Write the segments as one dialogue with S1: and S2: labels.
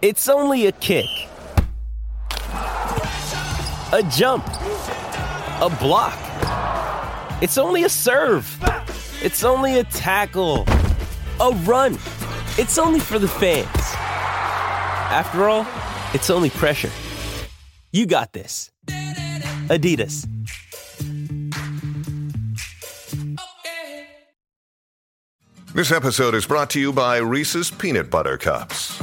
S1: It's only a kick. A jump. A block. It's only a serve. It's only a tackle. A run. It's only for the fans. After all, it's only pressure. You got this. Adidas.
S2: This episode is brought to you by Reese's Peanut Butter Cups.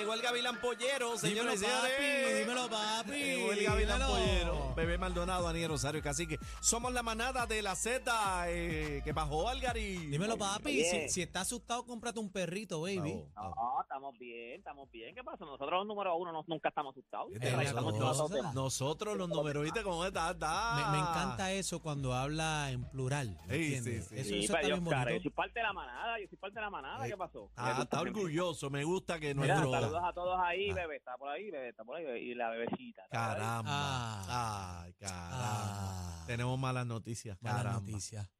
S3: Llegó el Gavilán Pollero, señores y
S4: Dímelo,
S3: señores.
S4: papi, dímelo, papi.
S3: Llegó el Gavilán. Pollero. Bebé Maldonado, Daniel Rosario, Cacique. Somos la manada de la Z eh, que bajó Algari.
S4: Dímelo, papi. Si, si estás asustado, cómprate un perrito, baby.
S5: No, estamos bien, estamos bien. ¿Qué pasa? Nosotros los número uno no- nunca estamos asustados.
S4: Eh,
S5: estamos
S4: nosotros-
S3: los números, ¿viste cómo está? está?
S4: Me, me encanta eso cuando habla en plural. ¿me
S3: Sí,
S4: entiendes?
S3: sí, sí.
S4: Eso,
S5: Sí,
S4: eso
S5: pero
S4: está
S5: yo,
S4: bien
S5: soy parte de la manada, yo soy parte de la manada. ¿Qué pasó?
S3: Ah, está orgulloso. Me gusta que
S5: Mira,
S3: nuestro.
S5: saludos a todos ahí,
S3: Ah.
S5: bebé. Está por ahí, bebé, está por ahí. bebé, Y la bebecita. está.
S3: Caramba.
S4: Ah.
S3: Ay, caramba.
S4: Ah.
S3: Tenemos malas noticias.
S4: Mala
S3: Caramba.
S4: noticia.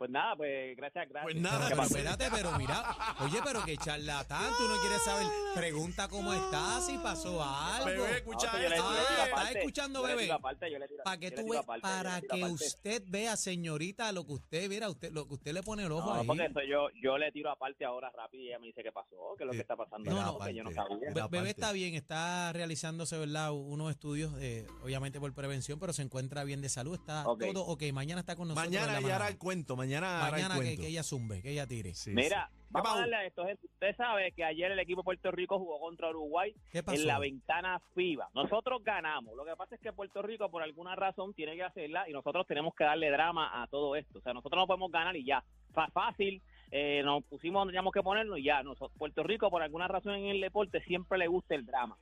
S5: Pues nada, pues gracias, gracias.
S3: Pues nada,
S5: ¿Qué
S4: Pero espérate, pero mira, oye, pero que charlatán, tú no quieres saber. Pregunta cómo estás, si pasó algo.
S3: Bebé, escucha esto.
S4: Ah, ¿estás escuchando, bebé?
S5: tiro aparte, yo le tiro-
S4: Para que
S5: yo le
S4: tú
S5: tiro
S4: ve-
S5: le
S4: para que usted vea, señorita, lo que usted mira, usted, lo que usted le pone el ojo
S5: No,
S4: ahí.
S5: porque eso yo, yo le tiro aparte ahora rápido y ella me dice qué pasó, qué es lo que está pasando.
S4: No,
S5: porque yo no sabía.
S4: Be-. Bebé está bien, está realizándose, ¿verdad? Unos estudios, eh, obviamente por prevención, pero se encuentra bien de salud, está todo ok. Mañana está con nosotros.
S3: Mañana ya hará el cuento. Mañana,
S4: Mañana que, ella zumbe, que ella tire.
S3: Sí,
S5: Mira,
S3: sí.
S5: vamos a darle a esto. Usted sabe que ayer el equipo de Puerto Rico jugó contra Uruguay
S4: ¿Qué pasó?
S5: en la ventana FIBA. Nosotros ganamos. Lo que pasa es que Puerto Rico, por alguna razón, tiene que hacerla y nosotros tenemos que darle drama a todo esto. O sea, nosotros no podemos ganar y ya. Fácil, eh, nos pusimos donde teníamos que ponernos y ya. Nosotros, Puerto Rico, por alguna razón en el deporte, siempre le gusta el drama.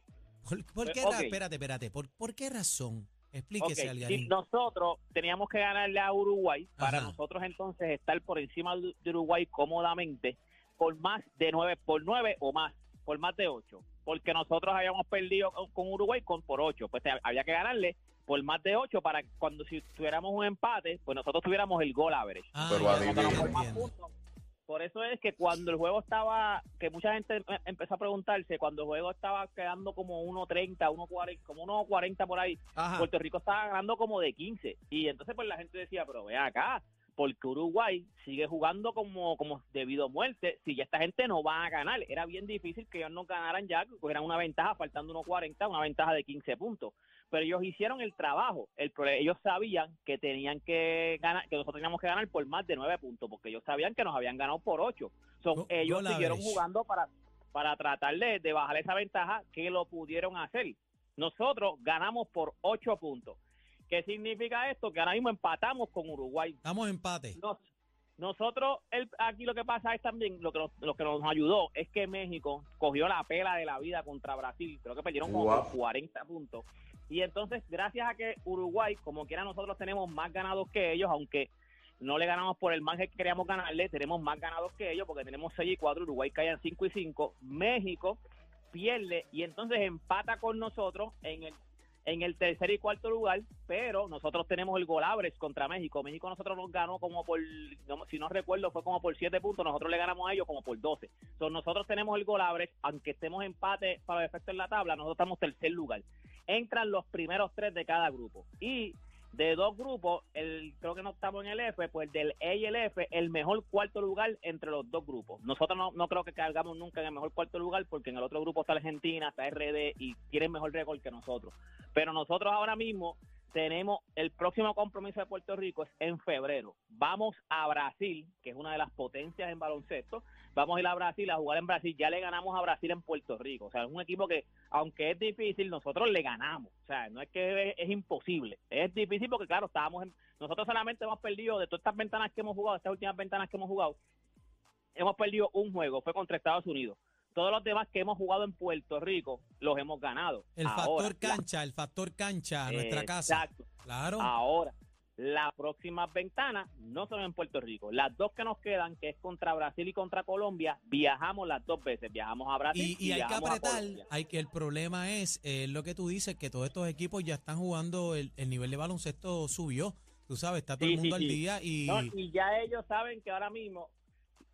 S4: ¿Por, por qué?
S5: Ok.
S4: ra- Espérate, espérate. ¿Por, por qué razón? Explíquese,
S5: Ok,
S4: Algarín.
S5: si nosotros teníamos que ganarle a Uruguay para nosotros entonces estar por encima de Uruguay cómodamente por más de nueve, por nueve o más, por más de ocho, porque nosotros habíamos perdido con, Uruguay con por ocho, pues te- había que ganarle por más de ocho para que cuando si tuviéramos un empate, pues nosotros tuviéramos el gol average.
S4: Ah,
S2: Pero adivina.
S5: Por eso es que cuando el juego estaba, que mucha gente em- empezó a preguntarse, cuando el juego estaba quedando como 1.30, 1.40, como 1.40 por ahí,
S3: Ajá.
S5: Puerto Rico estaba ganando como de 15. Y entonces pues la gente decía, pero ve acá, porque Uruguay sigue jugando como, como debido a muerte, si ya esta gente no va a ganar. Era bien difícil que ellos no ganaran ya, que cogieran una ventaja faltando 1.40, una ventaja de 15 puntos. Pero ellos hicieron el trabajo. El, ellos sabían que tenían que ganar, que nosotros teníamos que ganar por más de 9 puntos, porque ellos sabían que nos habían ganado por 8. Son,
S4: Go-
S5: ellos siguieron jugando para, para tratar de, de bajar esa ventaja que lo pudieron hacer. Nosotros ganamos por 8 puntos. ¿Qué significa esto? Que ahora mismo empatamos con Uruguay.
S4: Estamos empate.
S5: Nos- nosotros, el, aquí lo que pasa es también, lo que, nos, lo que nos ayudó es que México cogió la pela de la vida contra Brasil. Creo que perdieron como por 40 puntos. Y entonces, gracias a que Uruguay, como quiera, nosotros tenemos más ganados que ellos, aunque no le ganamos por el margen que queríamos ganarle, tenemos más ganados que ellos porque tenemos 6 y 4, Uruguay cae en 5 y 5, México pierde y entonces empata con nosotros en el en el tercer y cuarto lugar, pero nosotros tenemos el gol average contra México. México nosotros nos ganó como por, no- si no recuerdo, fue como por 7 puntos, nosotros le ganamos a ellos como por 12. Entonces nosotros tenemos el gol average, aunque estemos empate para los efectos en la tabla, nosotros estamos tercer lugar. Entran los primeros tres de cada grupo. Y de dos grupos, el creo que no estamos en el F, pues del E y el F, el mejor cuarto lugar entre los dos grupos. Nosotros no, no creo que cargamos nunca en el mejor cuarto lugar porque en el otro grupo está Argentina, está RD y tienen mejor récord que nosotros. Pero nosotros ahora mismo tenemos el próximo compromiso de Puerto Rico es en febrero. Vamos a Brasil, que es una de las potencias en baloncesto. Vamos a ir a Brasil a jugar en Brasil. Ya le ganamos a Brasil en Puerto Rico. O sea, es un equipo que, aunque es difícil, nosotros le ganamos. O sea, no es que es, es imposible. Es difícil porque, claro, estábamos en, nosotros solamente hemos perdido de todas estas ventanas que hemos jugado, estas últimas ventanas que hemos jugado, hemos perdido un juego, fue contra Estados Unidos. todos los demás que hemos jugado en Puerto Rico los hemos ganado.
S4: El
S5: Ahora,
S4: factor
S5: la-
S4: cancha, el factor cancha nuestra casa.
S5: Exacto.
S4: Claro.
S5: Ahora, las próximas ventanas no son en Puerto Rico. Las dos que nos quedan, que es contra Brasil y contra Colombia, viajamos las dos veces. Viajamos a Brasil
S4: Y, y hay que apretar, hay que el problema es eh, lo que tú dices, que todos estos equipos ya están jugando, el, el nivel de baloncesto subió, tú sabes, está todo
S5: Sí,
S4: el mundo
S5: sí,
S4: al
S5: sí.
S4: día y,
S5: No, y ya ellos saben que ahora mismo,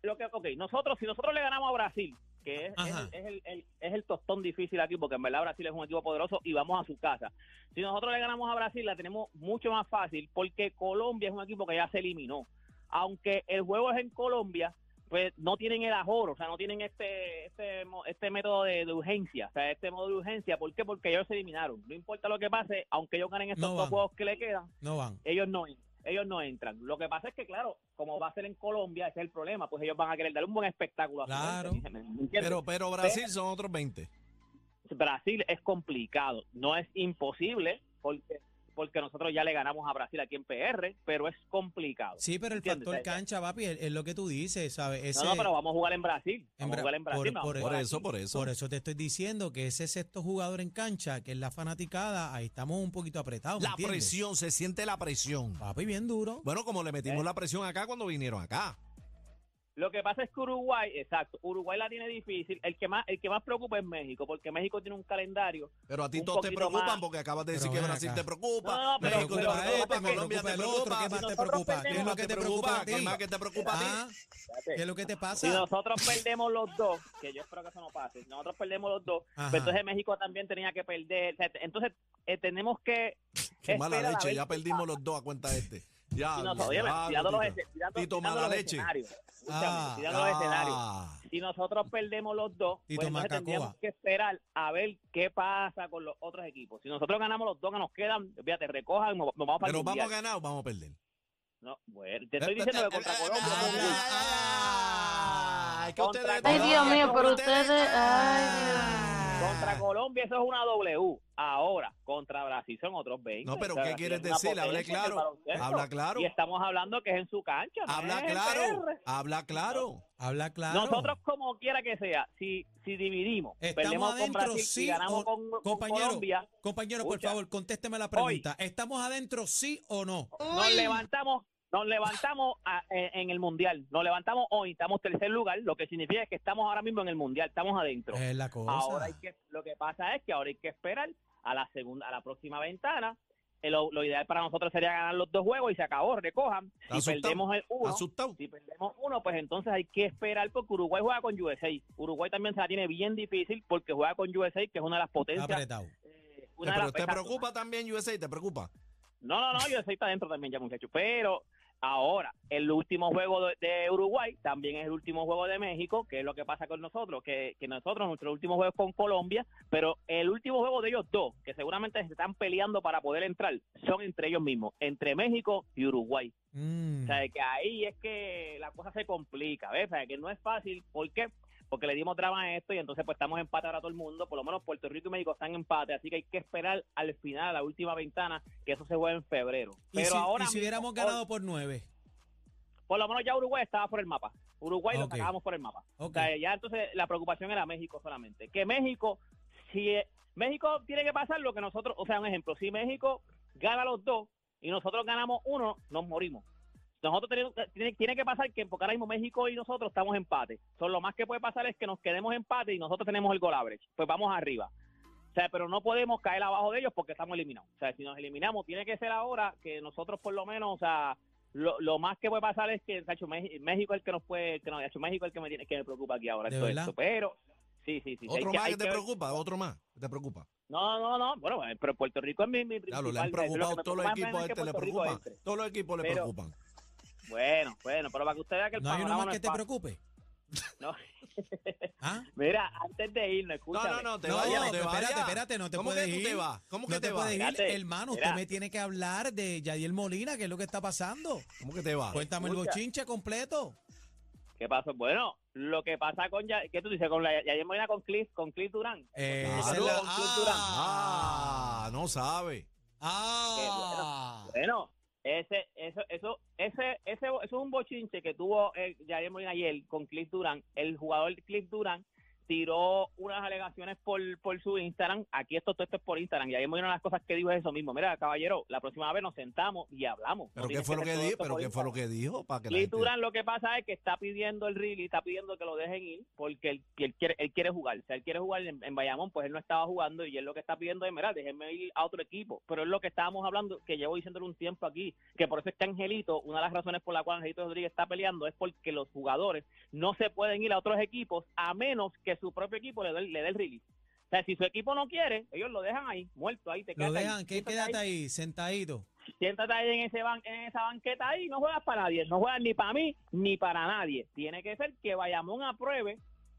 S5: lo que, ok, nosotros, si nosotros le ganamos a Brasil, que es, es es, el, el- es el tostón difícil aquí, porque en verdad Brasil es un equipo poderoso y vamos a su casa. Si nosotros le ganamos a Brasil, la tenemos mucho más fácil, porque Colombia es un equipo que ya se eliminó. Aunque el juego es en Colombia, pues no tienen el ajoro, o sea, no tienen este este, este método de, de urgencia, o sea, este modo de urgencia. ¿Por qué? Porque ellos se eliminaron. No importa lo que pase, aunque ellos ganen estos
S4: No
S5: dos juegos que le quedan,
S4: no van.
S5: ellos no ellos no entran. Lo que pasa es que, claro, como va a ser en Colombia, ese es el problema, pues ellos van a querer dar un buen espectáculo. a
S4: Claro.
S5: gente, ¿me entiendes?
S3: Pero, pero Brasil son otros 20.
S5: Brasil es complicado, no es imposible, porque porque nosotros ya le ganamos a Brasil aquí en PR, pero es complicado.
S4: Sí, pero el
S5: ¿Entiendes?
S4: factor cancha, papi, es, es lo que tú dices, ¿sabes? Ese,
S5: No, no, pero vamos a jugar en Brasil.
S4: en
S5: Vamos a
S4: Bra-
S5: jugar en Brasil.
S4: por-
S3: eso, por eso.
S4: por eso te estoy diciendo que ese sexto jugador en cancha, que es la fanaticada, ahí estamos un poquito apretados, ¿me
S3: La
S4: entiendes?
S3: presión, se siente la presión.
S4: Papi, bien duro.
S3: Bueno, como le metimos
S5: Eh.
S3: la presión acá cuando vinieron acá.
S5: Lo que pasa es que Uruguay, exacto, Uruguay la tiene difícil. El que más el que más preocupa es México, porque México tiene un calendario
S3: Pero a ti todos te preocupan
S5: más.
S3: porque acabas de decir
S4: Pero
S3: que Brasil
S4: acá.
S3: te preocupa.
S5: No, pero-
S3: México te
S5: pero-
S3: preocupa,
S5: pero-
S3: Colombia te
S4: el otro,
S3: preocupa.
S4: ¿qué más te preocupa? ¿Qué es lo que te preocupa a ti?
S3: ¿Qué más que te preocupa a ti?
S4: Ah, ¿Qué es lo que te
S5: Si
S4: pasa?
S5: nosotros perdemos los dos, que yo espero que eso no pase, si nosotros perdemos los dos,
S4: Ajá.
S5: pues entonces México también tenía que perder. O sea, entonces eh, tenemos que.
S3: Qué mala leche, ya perdimos los dos a cuenta de este. Ya,
S5: Si tirando los,
S3: Tito.
S5: Escúchame,
S4: Ah,
S5: tirando los escenarios.
S3: Ah.
S5: Si nosotros perdemos los dos, pues entonces
S4: Macacoa.
S5: tendríamos que esperar a ver qué pasa con los otros equipos. Si nosotros ganamos los dos que nos quedan, fíjate, recojan, nos vamos para
S3: Pero
S5: el
S3: vamos a ganar o vamos a perder.
S5: No, bueno, te estoy diciendo que contra Colombia.
S3: Ay,
S6: Dios mío, pero
S3: ustedes-
S6: ustedes. Ay, Dios.
S5: Contra Colombia eso es una W. Ahora, contra Brasil son otros 20.
S3: No, pero
S5: O sea,
S3: ¿qué
S5: Brasil
S3: quieres decir?
S5: El
S3: claro. Habla claro.
S5: Y estamos hablando que es en su cancha. no
S3: Habla claro. Habla claro.
S4: Habla claro.
S5: Nosotros, como quiera que sea, si, si dividimos,
S4: Estamos
S5: perdemos con
S4: adentro,
S5: Brasil
S4: sí
S5: y ganamos
S4: o-
S5: con, con
S4: compañero,
S5: Colombia,
S4: Compañero, por favor, contésteme la pregunta. ¿Estamos adentro, sí o no?
S5: nos levantamos nos levantamos a- en, en el Mundial. Nos levantamos hoy, estamos tercer lugar, lo que significa que estamos ahora mismo en el Mundial, estamos adentro.
S4: Es la cosa.
S5: Ahora hay que, lo que pasa es que ahora hay que esperar a la segunda, a la próxima ventana. Eh, Lo, lo ideal para nosotros sería ganar los dos juegos y se acabó, recojan. Si
S3: Asustado.
S5: perdemos el uno,
S3: Asustado.
S5: si perdemos uno, pues entonces hay que esperar porque Uruguay juega con USA. Uruguay también se la tiene bien difícil porque juega con USA, que es una de las potencias.
S4: Apretado.
S5: eh, una de
S3: Pero
S5: las-
S3: te preocupa también USA, te preocupa.
S5: No, no, no, USA está dentro también ya, muchachos. Pero ahora, el último juego de, de Uruguay también es el último juego de México, que es lo que pasa con nosotros, que, que nosotros, nuestro último juego es con Colombia, pero el último juego de ellos dos, que seguramente se están peleando para poder entrar, son entre ellos mismos, entre México y Uruguay.
S4: Mm.
S5: O sea, que ahí es que la cosa se complica, ¿ves? O sea, que no es fácil. ¿Por qué? Porque le dimos drama a esto y entonces pues estamos en empate ahora todo el mundo. Por lo menos Puerto Rico y México están en empate, así que hay que esperar al final, a la última ventana, que eso se juegue en febrero.
S4: ¿Y,
S5: Pero
S4: si,
S5: ahora
S4: y si
S5: mismo,
S4: hubiéramos ganado por nueve?
S5: por lo menos ya Uruguay estaba por el mapa. Uruguay lo sacábamos por el mapa.
S4: Ok.
S5: O sea, ya entonces la preocupación era México solamente. Que México, si México tiene que pasar lo que nosotros, o sea, un ejemplo, si México gana los dos y nosotros ganamos uno, nos morimos. Nosotros tenemos, tiene, tiene que pasar que porque ahora mismo México y nosotros estamos empate. So, lo más que puede pasar es que nos quedemos empate y nosotros tenemos el goal average. Pues vamos arriba. O sea, pero no podemos caer abajo de ellos porque estamos eliminados. O sea, si nos eliminamos, tiene que ser ahora que nosotros por lo menos, o sea, lo, lo más que puede pasar es que Sacho, México es el que nos puede, que no, Sacho, México es el que me tiene, que me preocupa aquí ahora.
S4: ¿De
S5: esto, esto. Pero, sí, sí, sí.
S3: Otro más que te
S5: que
S3: preocupa, otro más que te preocupa.
S5: No, no, no. Bueno, pero Puerto Rico es mi, mi
S3: Claro, le
S5: principal.
S3: han preocupado todos los
S5: preocupa
S3: equipos este le preocupan.
S5: entre.
S3: Todos los equipos le preocupan.
S5: Bueno, bueno, pero para que usted vea que el
S4: ¿No hay uno más que te preocupe?
S5: No.
S4: ¿Ah?
S5: Mira, antes de irnos,
S3: No,
S5: escúchame.
S3: no, no, te
S4: No,
S3: vayas, no te
S4: pero espérate,
S3: vayas.
S4: espérate, no te
S3: ¿Cómo
S4: puedes
S3: que tú
S4: ir.
S3: te vas? ¿Cómo que
S4: no
S3: te,
S4: te
S3: vas?
S4: puedes ir, hermano.
S5: mira.
S4: Usted me tiene que hablar de Yadiel Molina, que es lo que está pasando.
S3: ¿Cómo que te vas?
S4: Cuéntame el bochinche completo.
S5: ¿Qué pasó? Bueno, lo que pasa con ya, ¿qué tú dices? Con la Yayer Molina con Cliff, con Cliff Durán.
S4: Eh,
S3: Claro.
S5: Con Cliff Durán.
S3: Ah, no sabe.
S4: Ah.
S5: Bueno, ese, eso, eso, ese, ese, eso es un bochinche que tuvo eh, Yair Molina ayer con Cliff Durán. El jugador Cliff Durán tiró unas alegaciones por, por su Instagram. Aquí esto, todo esto es por Instagram. Y ahí una de las cosas que dijo es eso mismo. Mira, caballero, la próxima vez nos sentamos y hablamos.
S7: ¿Pero
S5: No
S7: qué fue lo que dijo? ¿Pero qué fue lo que dijo? Para que gente-
S5: Durán lo que pasa es que está pidiendo el reel y está pidiendo que lo dejen ir porque él, él quiere él quiere jugar. O sea, él quiere jugar en, en Bayamón, pues él no estaba jugando y él lo que está pidiendo es, mira, déjenme ir a otro equipo. Pero es lo que estábamos hablando, que llevo diciéndolo un tiempo aquí, que por eso es que Angelito, una de las razones por la cual Angelito Rodríguez está peleando es porque los jugadores no se pueden ir a otros equipos a menos que su propio equipo le dé, le dé el release. O sea, si su equipo no quiere, ellos lo dejan ahí, muerto ahí, te
S4: Lo
S5: ahí.
S4: dejan, ¿qué quédate
S5: ahí
S4: ahí, sentadito?
S5: siéntate ahí en, ese ban- en esa banqueta ahí, no juegas para nadie, no juegas ni para mí ni para nadie. Tiene que ser que Bayamón apruebe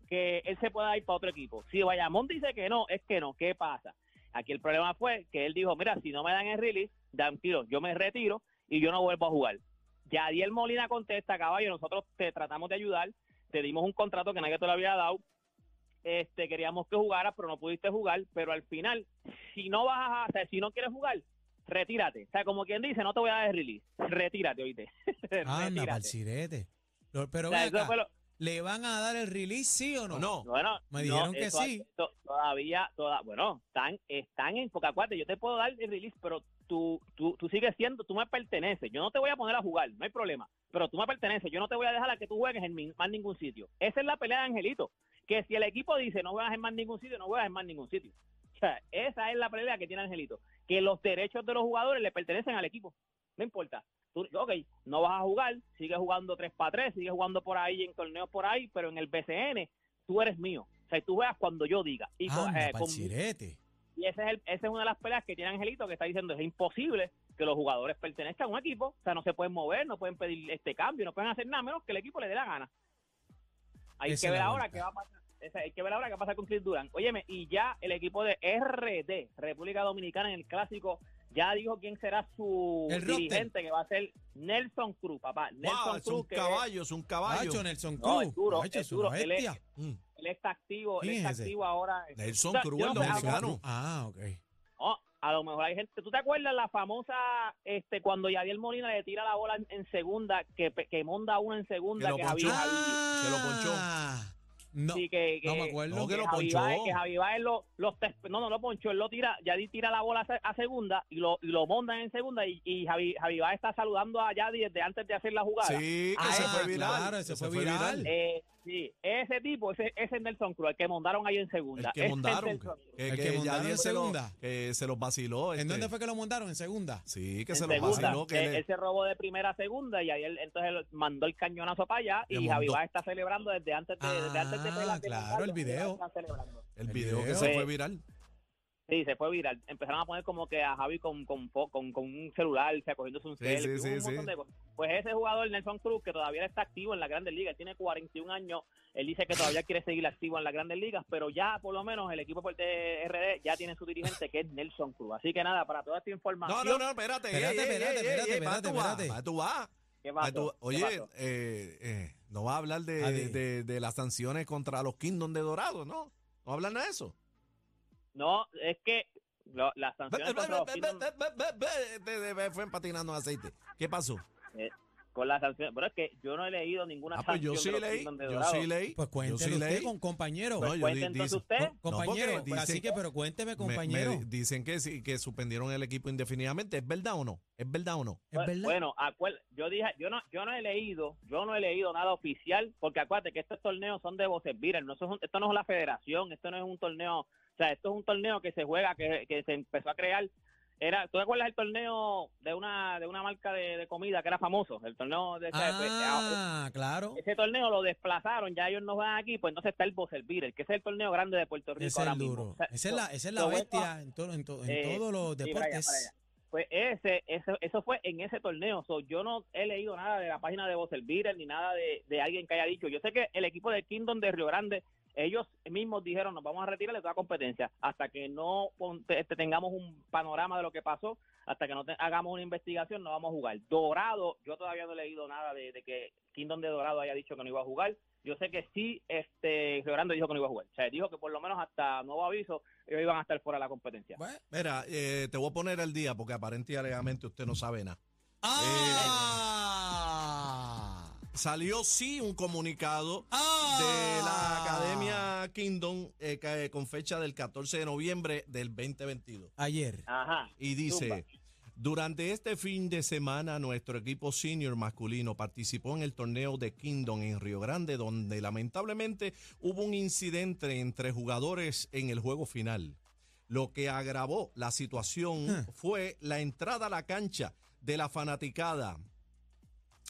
S5: que él se pueda ir para otro equipo. Si Bayamón dice que no, es que no. ¿Qué pasa? Aquí el problema fue que él dijo, mira, si no me dan el release, dan tiro, yo me retiro y yo no vuelvo a jugar. Yadiel Molina contesta, caballo, nosotros te tratamos de ayudar, te dimos un contrato que nadie te lo había dado, este queríamos que jugaras, pero no pudiste jugar, pero al final, si no vas a, o sea, si no quieres jugar, retírate. O sea, como quien dice, no te voy a dar el release, retírate, oíste.
S4: Anda,
S5: Retírate.
S4: Pero
S5: O sea,
S4: acá,
S5: lo-
S4: ¿le van a dar el release sí o no?
S7: No,
S5: Bueno,
S4: Me dijeron que
S5: eso-
S4: sí.
S5: to- todavía, toda, bueno, están, están en poca acuate. Yo te puedo dar el release, pero tú, tú, tú sigues siendo, tú me perteneces. Yo no te voy a poner a jugar, no hay problema. Pero tú me perteneces. Yo no te voy a dejar a que tú juegues en mi- más ningún sitio. Esa es la pelea de Angelito. Que si el equipo dice no juegas en más ningún sitio, no juegas en más ningún sitio. O sea, esa es la pelea que tiene Angelito. Que los derechos de los jugadores le pertenecen al equipo. No importa. Tú, ok, no vas a jugar, sigues jugando 3 para 3, sigues jugando por ahí en torneos por ahí, pero en el BCN tú eres mío. O sea, tú juegas cuando yo diga. Y, con-
S4: Anda,
S5: eh, con- y ese es el, esa es una de las peleas que tiene Angelito, que está diciendo es imposible que los jugadores pertenezcan a un equipo. O sea, no se pueden mover, no pueden pedir este cambio, no pueden hacer nada menos que el equipo le dé la gana. Hay
S4: Esa
S5: que ver ahora qué va a pasar. hay que ver ahora qué pasa con Chris Durán. Óyeme, y ya el equipo de RD, República Dominicana, en el clásico, ya dijo quién será su
S4: El roster.
S5: dirigente, que va a ser Nelson Cruz, papá. Nelson
S7: wow, es
S5: Cruz,
S7: un
S5: que
S7: caballo, es un caballo.
S4: Nelson
S5: No,
S4: Cruz.
S5: es duro,
S4: Hacho,
S5: es
S4: una
S5: duro. Él es-
S4: bestia.
S7: Mm.
S5: él está activo, él
S4: ¿Quién
S5: está
S4: es
S5: activo ahora.
S7: Nelson
S5: O sea,
S7: Cruz, el dominicano.
S4: Ah, ok.
S5: A lo mejor hay gente. ¿Tú te acuerdas la famosa, este, cuando Yadiel Molina le tira la bola en, en segunda, que, pe- que monda uno en segunda,
S7: Que lo
S5: que
S7: ponchó.
S5: Javi,
S4: Ah,
S7: que lo ponchó.
S4: No,
S5: sí, que,
S4: no me acuerdo.
S7: No, que lo
S5: Javi
S7: ponchó.
S5: Baez- que Javi Baez lo, los no, no lo ponchó, él lo tira, Yadi tira la bola a, se- a segunda y lo, y lo mondan en segunda y, y Javi, Javi Baez está saludando a Yadi desde antes de hacer la jugada.
S7: Sí, que
S5: Ah,
S7: se fue viral.
S4: claro,
S7: que
S4: fue viral.
S5: Eh, sí, ese tipo, ese, ese es Nelson Cruz, el que montaron ahí en segunda.
S7: El que
S5: Ese. Nelson Cruz.
S7: Que,
S4: El
S7: que
S4: que mondaron
S7: Yadier
S4: en
S7: se lo-
S4: segunda.
S7: que se los vaciló.
S4: ¿En
S7: este.
S4: dónde fue que lo montaron? ¿En segunda?
S7: Sí, que
S5: en
S7: se los
S5: segunda.
S7: vaciló. Que
S5: él,
S7: le-
S5: él se robó de primera a segunda y ahí él, entonces él mandó el cañonazo para allá
S7: Le
S5: y Javi. Baez está celebrando desde antes de, desde antes de
S4: Ah, claro, el video.
S5: celebrando.
S7: el
S4: el
S7: video que se fue viral.
S5: Sí, se fue viral. Empezaron a poner como que a Javi con, con, con, con un celular, o sea, cogiéndose un
S7: Sí,
S5: selfie,
S7: sí,
S5: un
S7: sí,
S5: montón
S7: sí.
S5: de cosas. Pues ese jugador, Nelson Cruz, que todavía está activo en la Grandes Ligas, tiene 41 años, él dice que todavía quiere seguir activo en las Grandes Ligas, pero ya por lo menos el equipo de RD ya tiene su dirigente que es Nelson Cruz. Así que nada, para toda esta
S7: No,
S5: información,
S7: no, no, espérate.
S4: Espérate,
S7: ey, ey,
S4: espérate,
S7: ey,
S4: espérate,
S7: ey, ¿pa'
S4: espérate, espérate.
S7: ¿Pa' tú vas?
S5: ¿qué ¿Qué
S7: Oye,
S5: pasó?
S7: eh, eh, no va a hablar de,
S4: de-
S7: de- de las sanciones contra los Kingdom de Dorado, ¿no? ¿No va a hablar nada de eso?
S5: No, es que lo- las sanciones
S7: Te- te- Fue patinando aceite. ¿Qué pasó?
S5: eh, con las sanciones, pero es que yo no he leído ninguna
S7: Ah, pues yo
S5: sanción
S7: sí
S5: de los
S7: leí. Yo sí leí.
S4: Pues
S7: yo
S4: cuénteme
S7: sí
S4: usted con compañero.
S7: No, yo
S5: cuente entonces
S7: dice-
S5: usted.
S7: no,
S4: compañero, pues
S7: dicen-
S4: así que, pero cuénteme,
S7: me-
S4: compañero.
S7: me dicen que sí, que suspendieron el equipo indefinidamente. ¿Es verdad o no? ¿Es verdad o no?
S4: ¿Es
S5: Bueno,
S4: verdad?
S5: Bueno, acuer- yo dije, yo no, yo no he leído, yo no he leído nada oficial, porque acuérdate que estos torneos son de voces no eso es un- esto no es la federación, esto no es un torneo, o sea, esto es un torneo que se juega, que, que se empezó a crear. Era, ¿tú te acuerdas el torneo de una, de una marca de, de comida que era famoso? El torneo de ese, pues,
S4: ah, claro.
S5: ese torneo lo desplazaron, ya ellos no van aquí, pues entonces está el Vocer que ese es el torneo grande de Puerto Rico
S4: Ese es
S5: ahora
S4: el
S5: mismo.
S4: duro.
S5: O sea,
S4: Esa es la, esa es la bestia en, todo- en, to- en
S5: Eh,
S4: todos los
S5: Sí, para allá,
S4: deportes.
S5: para allá. Pues ese, eso, eso fue en ese torneo. So, yo no he leído nada de la página de Vocer ni nada de, de alguien que haya dicho. Yo sé que el equipo de Kingdom de Río Grande, ellos mismos dijeron, nos vamos a retirar de toda competencia hasta que no pon- te- te- tengamos un panorama de lo que pasó, hasta que no te- hagamos una investigación, no vamos a jugar. Dorado, yo todavía no he leído nada de, de que Kingdom de Dorado haya dicho que no iba a jugar. Yo sé que sí, este, Río Grande dijo que no iba a jugar. O sea, dijo que por lo menos hasta nuevo aviso, ellos iban a estar fuera de la competencia.
S4: Bueno.
S7: Mira, eh, te voy a poner al día porque aparentemente usted no sabe nada.
S4: ¡Ah!
S7: Salió sí un comunicado
S4: ¡Ah!
S7: de la Academia Kingdom eh, ca- con fecha del 14 de noviembre del 2022.
S4: Ayer.
S5: Ajá.
S7: Y dice,
S5: Zumba.
S7: durante este fin de semana nuestro equipo senior masculino participó en el torneo de Kingdom en Río Grande, donde lamentablemente hubo un incidente entre jugadores en el juego final. Lo que agravó la situación fue la entrada a la cancha de la fanaticada,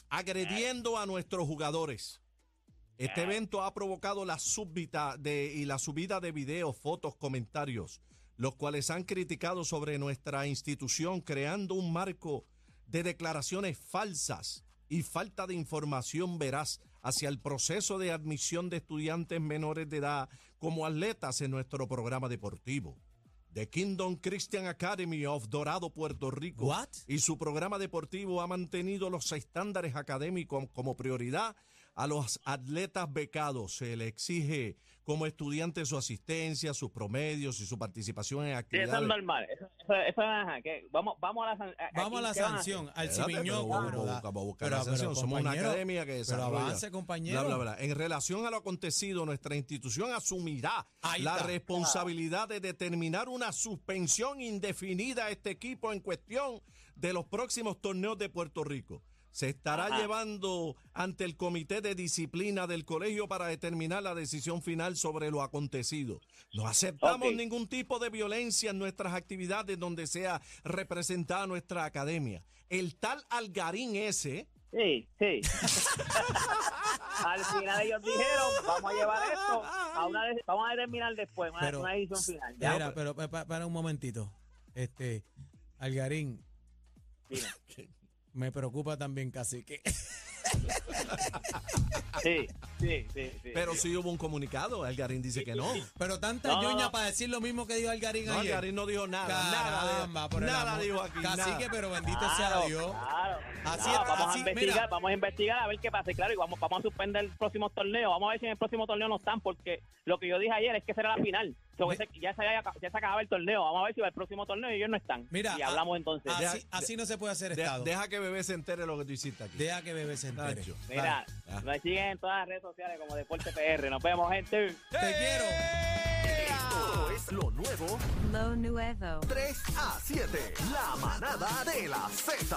S7: agrediendo a nuestros jugadores. Este evento ha provocado la súbita de, y la subida de videos, fotos, comentarios, los cuales han criticado sobre nuestra institución, creando un marco de declaraciones falsas y falta de información veraz hacia el proceso de admisión de estudiantes menores de edad como atletas en nuestro programa deportivo. The Kingdom Christian Academy of Dorado, Puerto Rico.
S4: What?
S7: Y su programa deportivo ha mantenido los estándares académicos como prioridad a los atletas becados. Se le exige como estudiante su asistencia, sus promedios y su participación en
S5: Sí, eso
S7: actividades.
S5: es normal. Eso, eso, eso es, ajá, que vamos, vamos a la, a-
S4: Vamos a la sanción, al
S7: pero
S4: pero
S7: a
S4: pero- pero,
S7: Somos una academia que
S4: Pero
S7: desarrolla.
S4: avance, compañero.
S7: Bla, bla, bla. En relación a lo acontecido, nuestra institución asumirá
S4: Ahí
S7: la
S4: está.
S7: responsabilidad de determinar una suspensión indefinida a este equipo en cuestión de los próximos torneos de Puerto Rico. Se estará
S5: Ajá.
S7: llevando ante el Comité de Disciplina del colegio para determinar la decisión final sobre lo acontecido. No aceptamos ningún tipo de violencia en nuestras actividades donde sea representada nuestra academia. El tal Algarín ese
S5: Sí, sí. Al final ellos dijeron, vamos a llevar esto a una de- vamos a determinar después, una,
S4: Pero-
S5: una decisión final. Ya,
S4: Mira,
S5: pues,
S4: pero pa- pa- para un momentito. Este, Algarín,
S5: dime.
S4: me preocupa también cacique.
S5: Sí, sí, sí, sí.
S7: Pero sí hubo un comunicado, Algarín dice que no.
S4: Pero tanta
S5: No, no,
S4: para decir lo mismo que dijo Algarín
S7: No,
S4: ayer.
S7: Algarín no dijo nada,
S4: Caramba,
S7: nada, de- nada dijo aquí,
S4: Cacique,
S7: nada.
S4: pero bendito
S5: Claro,
S4: sea Dios.
S5: claro.
S4: Así
S5: No,
S4: es,
S5: vamos
S4: así,
S5: a investigar,
S4: mira.
S5: vamos a investigar a ver qué pasa. Y Claro, y vamos, vamos a suspender el próximo torneo. Vamos a ver si en el próximo torneo no están, porque lo que yo dije ayer es que será la final. So,
S4: Mi-
S5: ese- ya, se, ya se acababa el torneo. Vamos a ver si va el próximo torneo y ellos no están.
S4: Mira,
S5: y hablamos
S4: a-
S5: entonces.
S4: Así,
S7: Deja-
S4: así no se puede hacer
S7: De-
S4: Estado.
S7: deja que bebé se entere lo que tú hiciste aquí.
S4: Deja que bebé se entere.
S7: Nacho.
S5: Mira,
S7: Ah.
S5: me siguen en todas las redes sociales como Deporte PR. Nos vemos, gente.
S4: Te quiero.
S8: Esto es lo nuevo
S6: Lo nuevo.
S8: 3 a 7. La manada de la Z.